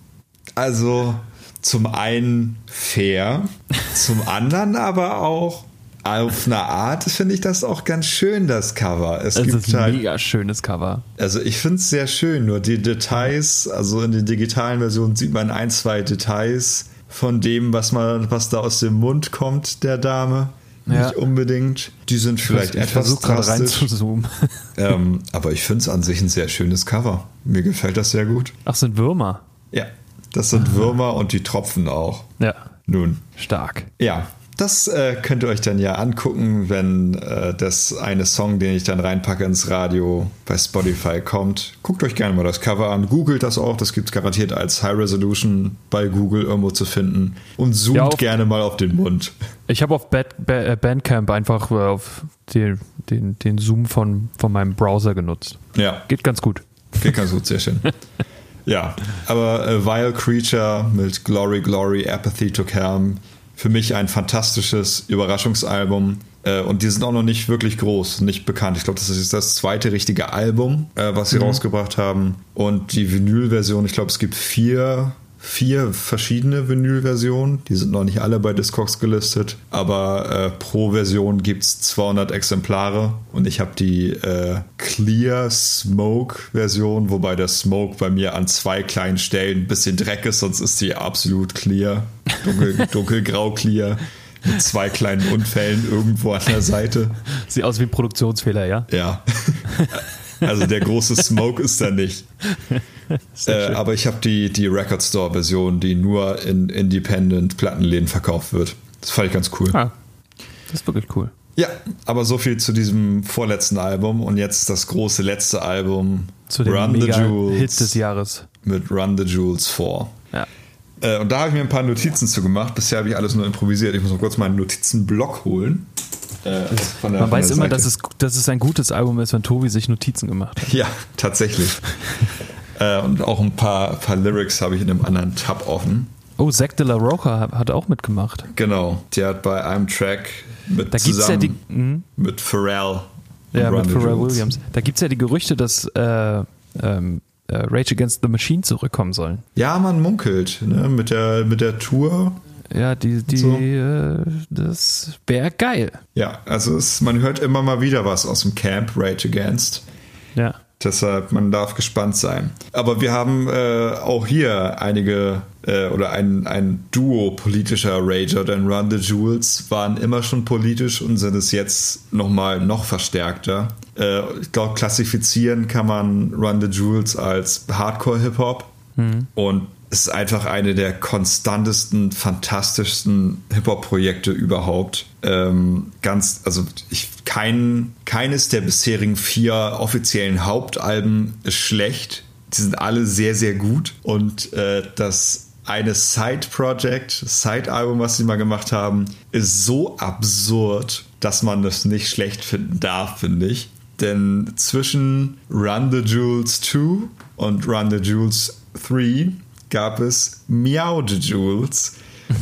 also zum einen fair, zum anderen aber auch auf eine Art finde ich das auch ganz schön, das Cover. Es, es gibt ist ein halt, mega schönes Cover. Also ich finde es sehr schön, nur die Details, also in den digitalen Versionen sieht man ein, zwei Details von dem, was man, was da aus dem Mund kommt, der Dame. Ja. Nicht unbedingt. Die sind vielleicht ich etwas gerade rein zu zoomen. ähm, aber ich finde es an sich ein sehr schönes Cover. Mir gefällt das sehr gut. Ach, sind Würmer? Ja, das sind Aha. Würmer und die tropfen auch. Ja. Nun. Stark. Ja, das äh, könnt ihr euch dann ja angucken, wenn äh, das eine Song, den ich dann reinpacke ins Radio bei Spotify kommt. Guckt euch gerne mal das Cover an, googelt das auch, das gibt es garantiert als High Resolution bei Google irgendwo zu finden und zoomt ja, gerne mal auf den Mund. Ich habe auf Bad, äh, Bandcamp einfach äh, auf den, den, den Zoom von, von meinem Browser genutzt. Ja. Geht ganz gut. Geht ganz gut, sehr schön. ja, aber äh, Vile Creature mit Glory, Glory, Apathy to Calm für mich ein fantastisches Überraschungsalbum. Äh, und die sind auch noch nicht wirklich groß, nicht bekannt. Ich glaube, das ist das zweite richtige Album, äh, was sie mhm. rausgebracht haben. Und die Vinyl-Version, ich glaube, es gibt vier vier verschiedene Vinyl-Versionen. Die sind noch nicht alle bei Discogs gelistet, aber äh, pro Version gibt es 200 Exemplare und ich habe die äh, Clear Smoke-Version, wobei der Smoke bei mir an zwei kleinen Stellen ein bisschen Dreck ist, sonst ist die absolut clear, dunkel, dunkelgrau clear. Mit zwei kleinen Unfällen irgendwo an der Seite. Sieht aus wie ein Produktionsfehler, ja? Ja. Also der große Smoke ist da nicht. Äh, aber ich habe die, die Record Store-Version, die nur in Independent-Plattenläden verkauft wird. Das fand ich ganz cool. Ah, das ist wirklich cool. Ja, aber so viel zu diesem vorletzten Album und jetzt das große letzte Album zu dem Run the Jewels Hit des Jahres mit Run the Jewels 4. Ja. Äh, und da habe ich mir ein paar Notizen zu gemacht. Bisher habe ich alles nur improvisiert. Ich muss noch kurz meinen Notizenblock holen. Äh, der, Man weiß immer, dass es, dass es ein gutes Album ist, wenn Tobi sich Notizen gemacht hat. Ja, tatsächlich. äh, und auch ein paar, paar Lyrics habe ich in einem anderen Tab offen. Oh, Zack de la Rocha hat auch mitgemacht. Genau, der hat bei einem Track mit da zusammen ja die, hm? mit Pharrell. Ja, mit Pharrell Williams. Da gibt es ja die Gerüchte, dass äh, ähm, äh, Rage Against the Machine zurückkommen sollen. Ja, man munkelt. Ne? Mit, der, mit der Tour ja, die, die, so. äh, das wäre geil. Ja, also es, man hört immer mal wieder was aus dem Camp Rage Against. Ja. Deshalb, man darf gespannt sein. Aber wir haben äh, auch hier einige äh, oder ein, ein Duo politischer Rager, denn Run the Jewels waren immer schon politisch und sind es jetzt nochmal noch verstärkter. Äh, ich glaube, klassifizieren kann man Run the Jewels als Hardcore-Hip-Hop. Mhm. Und ist einfach eine der konstantesten, fantastischsten Hip-Hop-Projekte überhaupt. Ähm, ganz, also ich, kein, keines der bisherigen vier offiziellen Hauptalben ist schlecht. Die sind alle sehr, sehr gut. Und äh, das eine Side-Project, Side-Album, was sie mal gemacht haben, ist so absurd, dass man das nicht schlecht finden darf, finde ich. Denn zwischen Run the Jewels 2 und Run the Jewels 3 gab es Meow the Jules,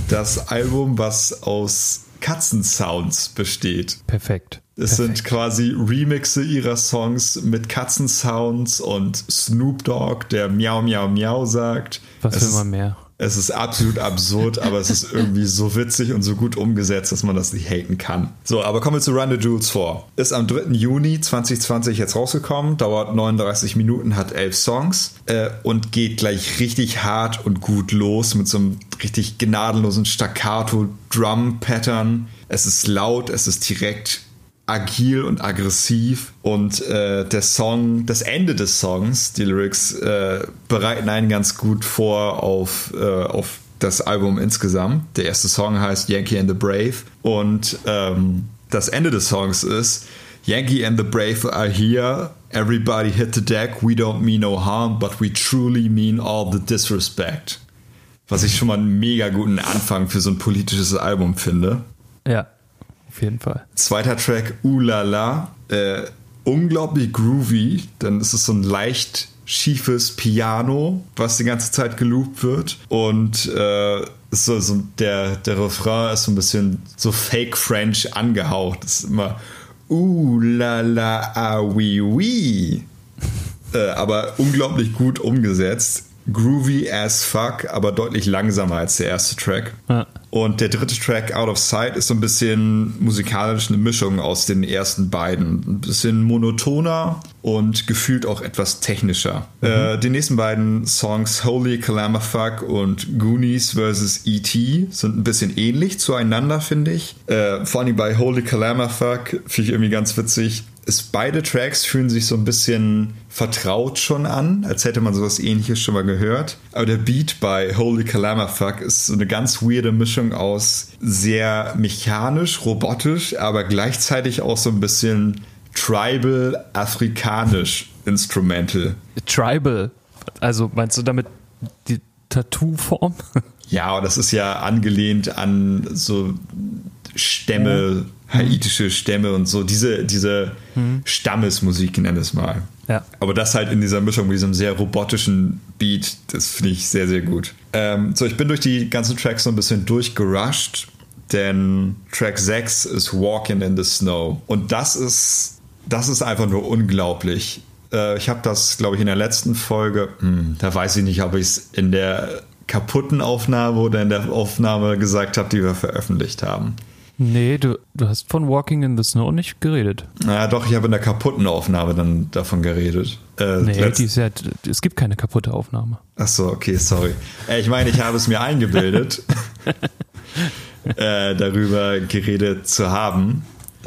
das Album, was aus Katzensounds besteht. Perfekt. Es Perfekt. sind quasi Remixe ihrer Songs mit Katzensounds und Snoop Dogg, der Miau Miau Miau sagt. Was will man mehr? Es ist absolut absurd, aber es ist irgendwie so witzig und so gut umgesetzt, dass man das nicht haten kann. So, aber kommen wir zu Run the Jewels 4. Ist am 3. Juni 2020 jetzt rausgekommen, dauert 39 Minuten, hat 11 Songs äh, und geht gleich richtig hart und gut los mit so einem richtig gnadenlosen Staccato-Drum-Pattern. Es ist laut, es ist direkt agil und aggressiv und äh, der Song, das Ende des Songs, die Lyrics, äh, bereiten einen ganz gut vor auf, äh, auf das Album insgesamt. Der erste Song heißt Yankee and the Brave und ähm, das Ende des Songs ist Yankee and the Brave are here. Everybody hit the deck. We don't mean no harm, but we truly mean all the disrespect. Was ich schon mal einen mega guten Anfang für so ein politisches Album finde. Ja. Auf jeden Fall. Zweiter Track, Ulala. Äh, unglaublich groovy, denn es ist so ein leicht schiefes Piano, was die ganze Zeit geloopt wird. Und äh, so, so der, der Refrain ist so ein bisschen so Fake French angehaucht. Es ist immer Ulala, ah, oui, oui. äh, aber unglaublich gut umgesetzt groovy as fuck, aber deutlich langsamer als der erste Track. Ja. Und der dritte Track, Out of Sight, ist so ein bisschen musikalisch eine Mischung aus den ersten beiden. Ein bisschen monotoner und gefühlt auch etwas technischer. Mhm. Äh, die nächsten beiden Songs, Holy Calamafuck und Goonies vs. E.T., sind ein bisschen ähnlich zueinander, finde ich. Äh, vor allem bei Holy Calamafuck finde ich irgendwie ganz witzig ist beide Tracks fühlen sich so ein bisschen vertraut schon an, als hätte man sowas ähnliches schon mal gehört. Aber der Beat bei Holy Calamafuck ist so eine ganz weirde Mischung aus sehr mechanisch, robotisch, aber gleichzeitig auch so ein bisschen tribal, afrikanisch, instrumental. Tribal? Also meinst du damit die Tattoo-Form? Ja, das ist ja angelehnt an so Stämme, ja. haitische Stämme und so, diese, diese mhm. Stammesmusik, nenn es mal. Ja. Aber das halt in dieser Mischung mit diesem sehr robotischen Beat, das finde ich sehr, sehr gut. Ähm, so, ich bin durch die ganzen Tracks so ein bisschen durchgerusht denn Track 6 ist Walking in the Snow. Und das ist, das ist einfach nur unglaublich. Äh, ich habe das, glaube ich, in der letzten Folge, hm, da weiß ich nicht, ob ich es in der kaputten Aufnahme oder in der Aufnahme gesagt habe, die wir veröffentlicht haben. Nee, du, du hast von Walking in the Snow nicht geredet. Ja, doch, ich habe in der kaputten Aufnahme dann davon geredet. Äh, nee, die ist ja, es gibt keine kaputte Aufnahme. Ach so, okay, sorry. Äh, ich meine, ich habe es mir eingebildet, äh, darüber geredet zu haben.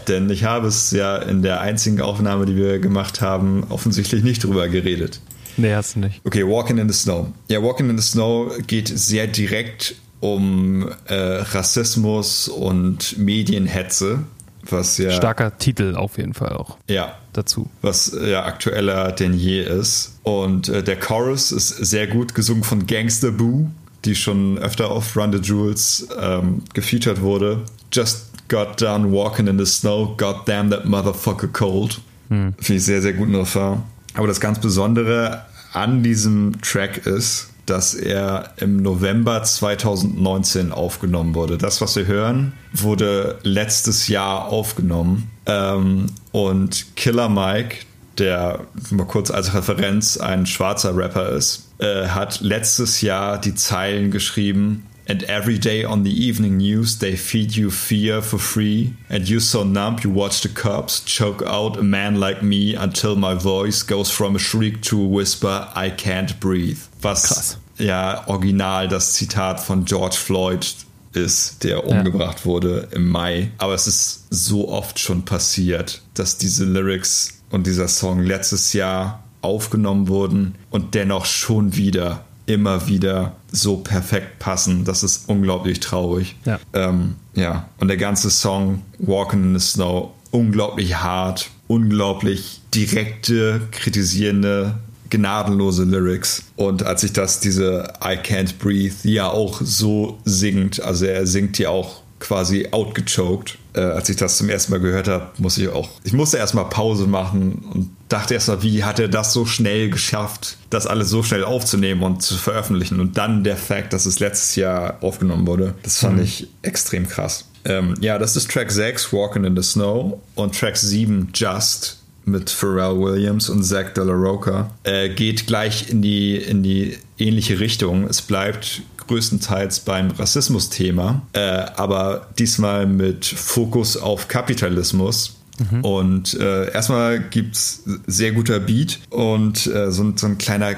Denn ich habe es ja in der einzigen Aufnahme, die wir gemacht haben, offensichtlich nicht drüber geredet. Nee, hast du nicht. Okay, Walking in the Snow. Ja, Walking in the Snow geht sehr direkt um äh, Rassismus und Medienhetze, was ja. Starker Titel auf jeden Fall auch. Ja. Dazu. Was ja aktueller denn je ist. Und äh, der Chorus ist sehr gut gesungen von Gangster Boo, die schon öfter auf Run the Jewels ähm, gefeatured wurde. Just got done walking in the snow, god damn that motherfucker cold. Hm. Finde ich sehr, sehr gut Refrain. Aber das ganz Besondere an diesem Track ist, dass er im November 2019 aufgenommen wurde. Das, was wir hören, wurde letztes Jahr aufgenommen. Ähm, und Killer Mike, der mal kurz als Referenz ein schwarzer Rapper ist, äh, hat letztes Jahr die Zeilen geschrieben. And every day on the evening news, they feed you fear for free. And you so numb, you watch the cops choke out a man like me until my voice goes from a shriek to a whisper, I can't breathe. Was Krass. ja original das Zitat von George Floyd ist, der umgebracht ja. wurde im Mai. Aber es ist so oft schon passiert, dass diese Lyrics und dieser Song letztes Jahr aufgenommen wurden und dennoch schon wieder immer wieder so perfekt passen. Das ist unglaublich traurig. Ja. Ähm, ja. Und der ganze Song Walking in the Snow, unglaublich hart, unglaublich direkte, kritisierende, gnadenlose Lyrics. Und als ich das, diese I Can't Breathe, die ja auch so singt, also er singt ja auch quasi outgechoked. Äh, als ich das zum ersten Mal gehört habe, muss ich auch, ich musste erstmal Pause machen und dachte erstmal, wie hat er das so schnell geschafft, das alles so schnell aufzunehmen und zu veröffentlichen. Und dann der Fakt, dass es letztes Jahr aufgenommen wurde, das fand mhm. ich extrem krass. Ähm, ja, das ist Track 6, Walking in the Snow, und Track 7, Just, mit Pharrell Williams und Zach De La Roca, äh, geht gleich in die, in die ähnliche Richtung. Es bleibt größtenteils beim Rassismus-Thema, äh, aber diesmal mit Fokus auf Kapitalismus. Mhm. Und äh, erstmal gibt es sehr guter Beat und äh, so, so ein kleiner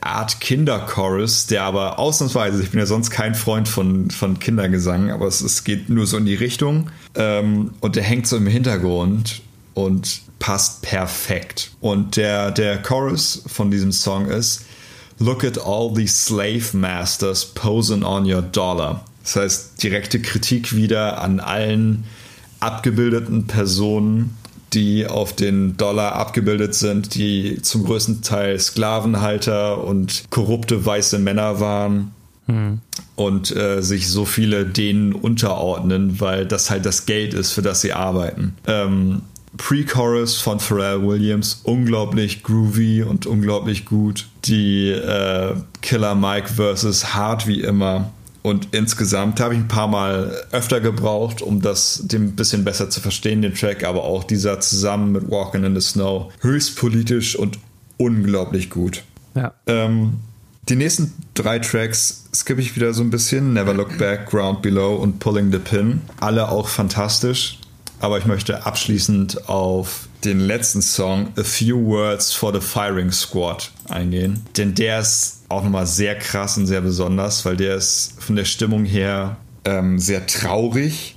Art Kinderchorus, der aber ausnahmsweise, ich bin ja sonst kein Freund von, von Kindergesang, aber es, es geht nur so in die Richtung ähm, und der hängt so im Hintergrund und passt perfekt. Und der, der Chorus von diesem Song ist Look at all these slave masters posing on your dollar. Das heißt, direkte Kritik wieder an allen abgebildeten Personen, die auf den Dollar abgebildet sind, die zum größten Teil Sklavenhalter und korrupte weiße Männer waren. Hm. Und äh, sich so viele denen unterordnen, weil das halt das Geld ist, für das sie arbeiten. Ähm, Pre-Chorus von Pharrell Williams, unglaublich groovy und unglaublich gut. Die äh, Killer Mike versus Hard wie immer. Und insgesamt habe ich ein paar Mal öfter gebraucht, um das dem ein bisschen besser zu verstehen, den Track, aber auch dieser zusammen mit Walking in the Snow. Höchst politisch und unglaublich gut. Ja. Ähm, die nächsten drei Tracks skippe ich wieder so ein bisschen. Never Look Back, Ground Below und Pulling the Pin. Alle auch fantastisch. Aber ich möchte abschließend auf den letzten Song A Few Words for the Firing Squad eingehen. Denn der ist auch nochmal sehr krass und sehr besonders, weil der ist von der Stimmung her ähm, sehr traurig.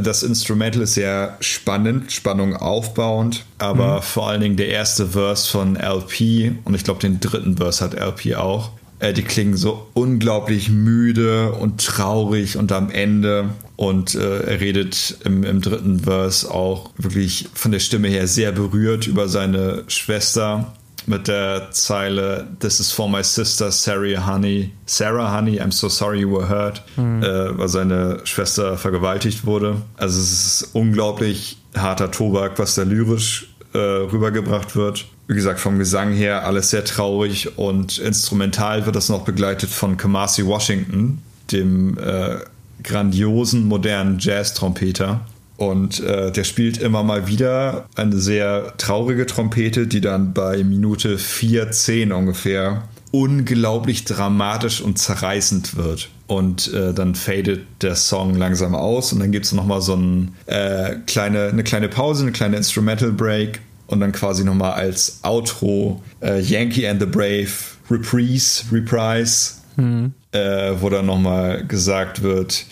Das Instrumental ist sehr spannend, Spannung aufbauend, aber mhm. vor allen Dingen der erste Verse von LP und ich glaube den dritten Verse hat LP auch. Äh, die klingen so unglaublich müde und traurig und am Ende und äh, er redet im, im, dritten Verse auch wirklich von der Stimme her sehr berührt über seine Schwester mit der Zeile This is for my sister Sarah Honey. Sarah Honey, I'm so sorry you were hurt, mhm. äh, weil seine Schwester vergewaltigt wurde. Also es ist unglaublich harter Tobak, was da lyrisch äh, rübergebracht wird. Wie gesagt, vom Gesang her alles sehr traurig und instrumental wird das noch begleitet von Kamasi Washington, dem äh, grandiosen modernen Jazz-Trompeter. Und äh, der spielt immer mal wieder eine sehr traurige Trompete, die dann bei Minute 4,10 ungefähr unglaublich dramatisch und zerreißend wird. Und äh, dann fadet der Song langsam aus und dann gibt es nochmal so ein, äh, kleine, eine kleine Pause, eine kleine Instrumental Break und dann quasi nochmal als Outro äh, Yankee and the Brave Reprise, Reprise, mhm. äh, wo dann nochmal gesagt wird,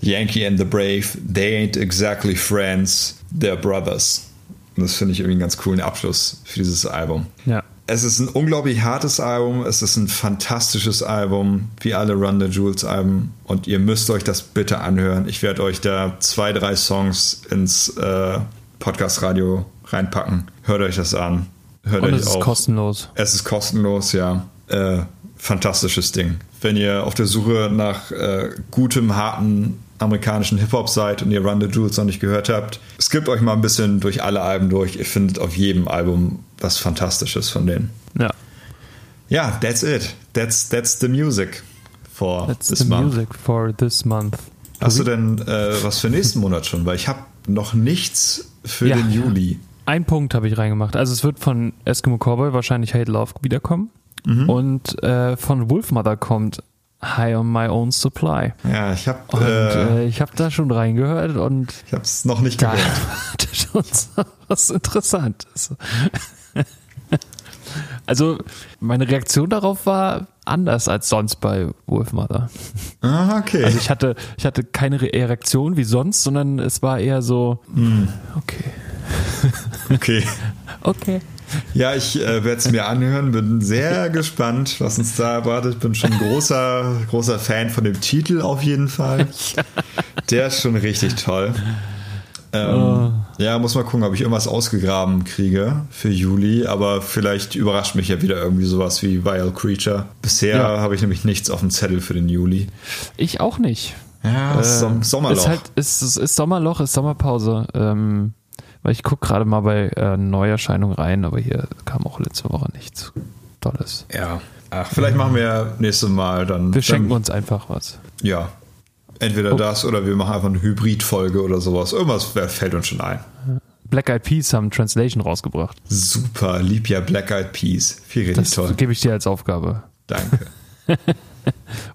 Yankee and the Brave, they ain't exactly friends, they're brothers. Und das finde ich irgendwie einen ganz coolen Abschluss für dieses Album. Ja. Es ist ein unglaublich hartes Album, es ist ein fantastisches Album, wie alle Run the Jewels Alben. Und ihr müsst euch das bitte anhören. Ich werde euch da zwei, drei Songs ins äh, Podcast-Radio reinpacken. Hört euch das an. Hört Und euch es ist auch. kostenlos. Es ist kostenlos, ja. Äh, fantastisches Ding. Wenn ihr auf der Suche nach äh, gutem, harten amerikanischen Hip-Hop seid und ihr Run the Jewels noch nicht gehört habt, skippt euch mal ein bisschen durch alle Alben durch. Ihr findet auf jedem Album was Fantastisches von denen. Ja. Ja, that's it. That's, that's the music for That's this the month. music for this month. Hast du denn äh, was für nächsten Monat schon? Weil ich habe noch nichts für Ja. den Juli. Ein Punkt habe ich reingemacht. Also es wird von Eskimo Cowboy wahrscheinlich Hate Love wiederkommen. Mhm. Und äh, von Wolfmother kommt High on My Own Supply. Ja, ich habe äh, äh, ich habe da schon reingehört und ich habe es noch nicht da gehört. hatte schon so was Interessantes. Also meine Reaktion darauf war anders als sonst bei Wolfmother. Ah, okay. Also ich hatte, ich hatte keine Re- Reaktion wie sonst, sondern es war eher so, Hm. okay, okay. okay. Ja, ich äh, werde es mir anhören, bin sehr gespannt, was uns da erwartet. Bin schon großer, großer Fan von dem Titel auf jeden Fall. Der ist schon richtig toll. Ähm, Ja, muss mal gucken, ob ich irgendwas ausgegraben kriege für Juli, aber vielleicht überrascht mich ja wieder irgendwie sowas wie Vile Creature. Bisher Ja. habe ich nämlich nichts auf dem Zettel für den Juli. Ich auch nicht. Ja, Som Sommerloch. Ist halt, ist, ist, ist Sommerloch, ist Sommerpause. Ähm, weil ich gucke gerade mal bei äh, Neuerscheinungen rein, aber hier kam auch letzte Woche nichts Tolles. ja. Ach, vielleicht machen wir nächstes Mal dann. Wir schenken dann, uns einfach was. Ja. Entweder Oh. das oder wir machen einfach eine Hybridfolge oder sowas. Irgendwas fällt uns schon ein. Black Eyed Peas haben Translation rausgebracht. Super, lieb ja Black Eyed Peas. Viel richtig Das toll. gebe ich dir als Aufgabe. Danke.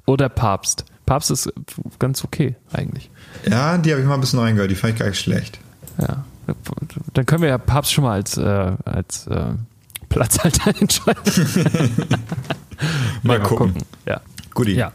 Oder Papst. Papst ist ganz okay eigentlich. Ja, die habe ich mal ein bisschen reingehört. Die fand ich gar nicht schlecht. Ja. Dann können wir ja Papst schon mal als, äh, als äh, Platzhalter entscheiden. Mal Nee, gucken. Ja. Guti. ja.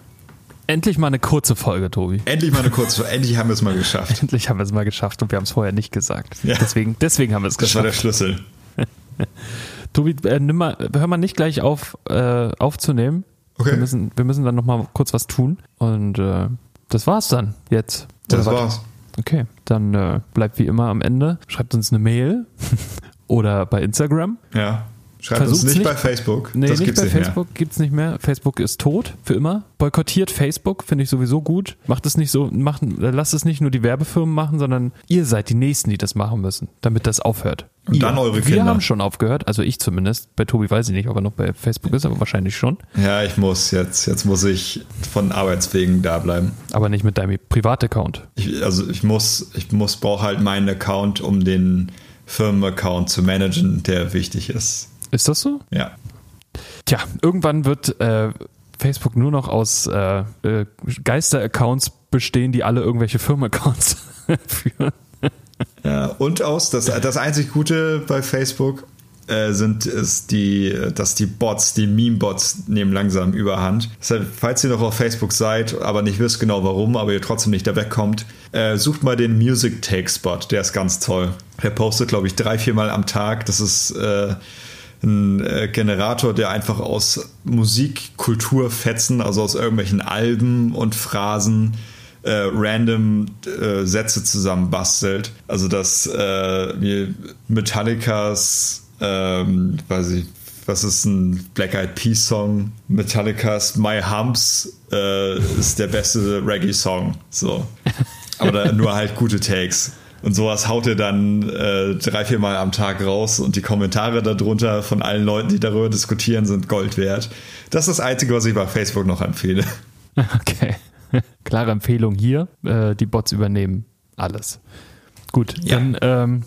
Endlich mal eine kurze Folge, Tobi. Endlich mal eine kurze. Endlich haben wir es mal geschafft. Endlich haben wir es mal geschafft und wir haben es vorher nicht gesagt. Ja. Deswegen, deswegen haben wir es Das war der geschafft. Schlüssel. Tobi, äh, nimm mal, hör mal nicht gleich auf, äh, aufzunehmen. Okay. Wir müssen, wir müssen dann noch mal kurz was tun. Und äh, das war's dann jetzt. Das Oder war's. Okay, dann äh, bleibt wie immer am Ende. Schreibt uns eine Mail oder bei Instagram. Ja. Schreibt uns Versucht's nicht, nicht- bei Facebook. Nee, das nicht gibt's bei nicht Facebook gibt's nicht mehr. Facebook ist tot für immer. Boykottiert Facebook, finde ich sowieso gut. Macht es nicht so, macht, lasst es nicht nur die Werbefirmen machen, sondern ihr seid die Nächsten, die das machen müssen, damit das aufhört. Und ihr. dann eure Wir Kinder. haben schon aufgehört, also ich zumindest. Bei Tobi weiß ich nicht, ob er noch bei Facebook ist, aber wahrscheinlich schon. mehr. Ja, ich muss jetzt. Jetzt muss ich von Arbeitswegen da bleiben. Aber nicht mit deinem Privataccount. Ich, also ich muss, ich muss, brauche halt meinen Account, um den Firmenaccount zu managen, der wichtig ist. Ist das so? Ja. Tja, irgendwann wird äh, Facebook nur noch aus äh, äh, Geister-Accounts bestehen, die alle irgendwelche Firmenaccounts führen. Ja, und aus, das, das einzig Gute bei Facebook äh, sind ist die, dass die Bots, die Meme-Bots nehmen langsam überhand. Deshalb, falls ihr noch auf Facebook seid, aber nicht wisst genau warum, aber ihr trotzdem nicht da wegkommt, äh, sucht mal den Music Take Spot, der ist ganz toll. Der postet, glaube ich, drei, viermal am Tag. Das ist äh, ein äh, Generator, der einfach aus Musikkulturfetzen, also aus irgendwelchen Alben und Phrasen, äh, random äh, Sätze zusammenbastelt. Also dass äh, Metallicas, ähm, weiß ich, was ist ein Black Eyed Peas Song? Metallicas My Humps äh, ist der beste Reggae-Song. So. Aber da nur halt gute Takes. Und sowas haut er dann äh, drei, vier Mal am Tag raus und die Kommentare darunter von allen Leuten, die darüber diskutieren, sind Gold wert. Das ist das Einzige, was ich bei Facebook noch empfehle. Okay. klare Empfehlung hier. Äh, die Bots übernehmen alles. Gut, ja. dann ähm,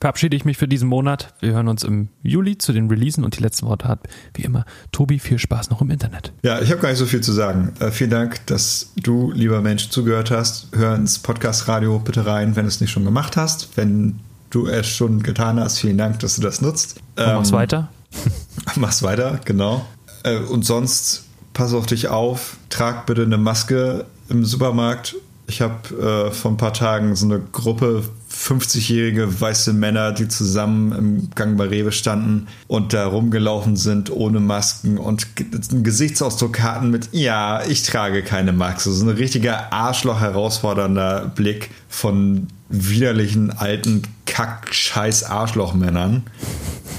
verabschiede ich mich für diesen Monat. Wir hören uns im Juli zu den Releasen und die letzten Worte hat, wie immer, Tobi, viel Spaß noch im Internet. Ja, ich habe gar nicht so viel zu sagen. Äh, vielen Dank, dass du, lieber Mensch, zugehört hast. Hör ins Podcast-Radio bitte rein, wenn du es nicht schon gemacht hast. Wenn du es schon getan hast, vielen Dank, dass du das nutzt. Ähm, mach's weiter. mach's weiter, genau. Äh, und sonst pass auf dich auf, trag bitte eine Maske im Supermarkt ich habe äh, vor ein paar Tagen so eine Gruppe 50-jährige weiße Männer, die zusammen im Gang bei Rewe standen und da rumgelaufen sind ohne Masken und einen Gesichtsausdruck hatten mit, ja, ich trage keine Maske. So ein richtiger Arschloch herausfordernder Blick von widerlichen alten Kack-Scheiß-Arschlochmännern,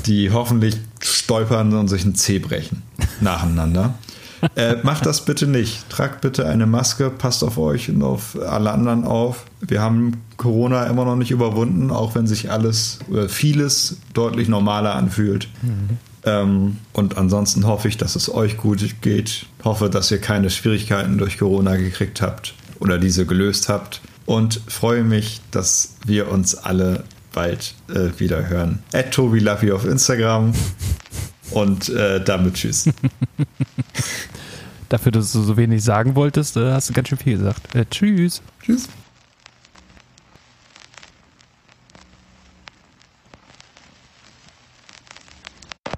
die hoffentlich stolpern und sich ein Zeh brechen. Nacheinander äh, macht das bitte nicht. Tragt bitte eine Maske, passt auf euch und auf alle anderen auf. Wir haben Corona immer noch nicht überwunden, auch wenn sich alles oder vieles deutlich normaler anfühlt. Mhm. Ähm, und ansonsten hoffe ich, dass es euch gut geht. Hoffe, dass ihr keine Schwierigkeiten durch Corona gekriegt habt oder diese gelöst habt. Und freue mich, dass wir uns alle bald äh, wieder hören. At Tobi Luffy auf Instagram. Und äh, damit tschüss. Dafür, dass du so wenig sagen wolltest, äh, hast du ganz schön viel gesagt. Äh, tschüss. Tschüss.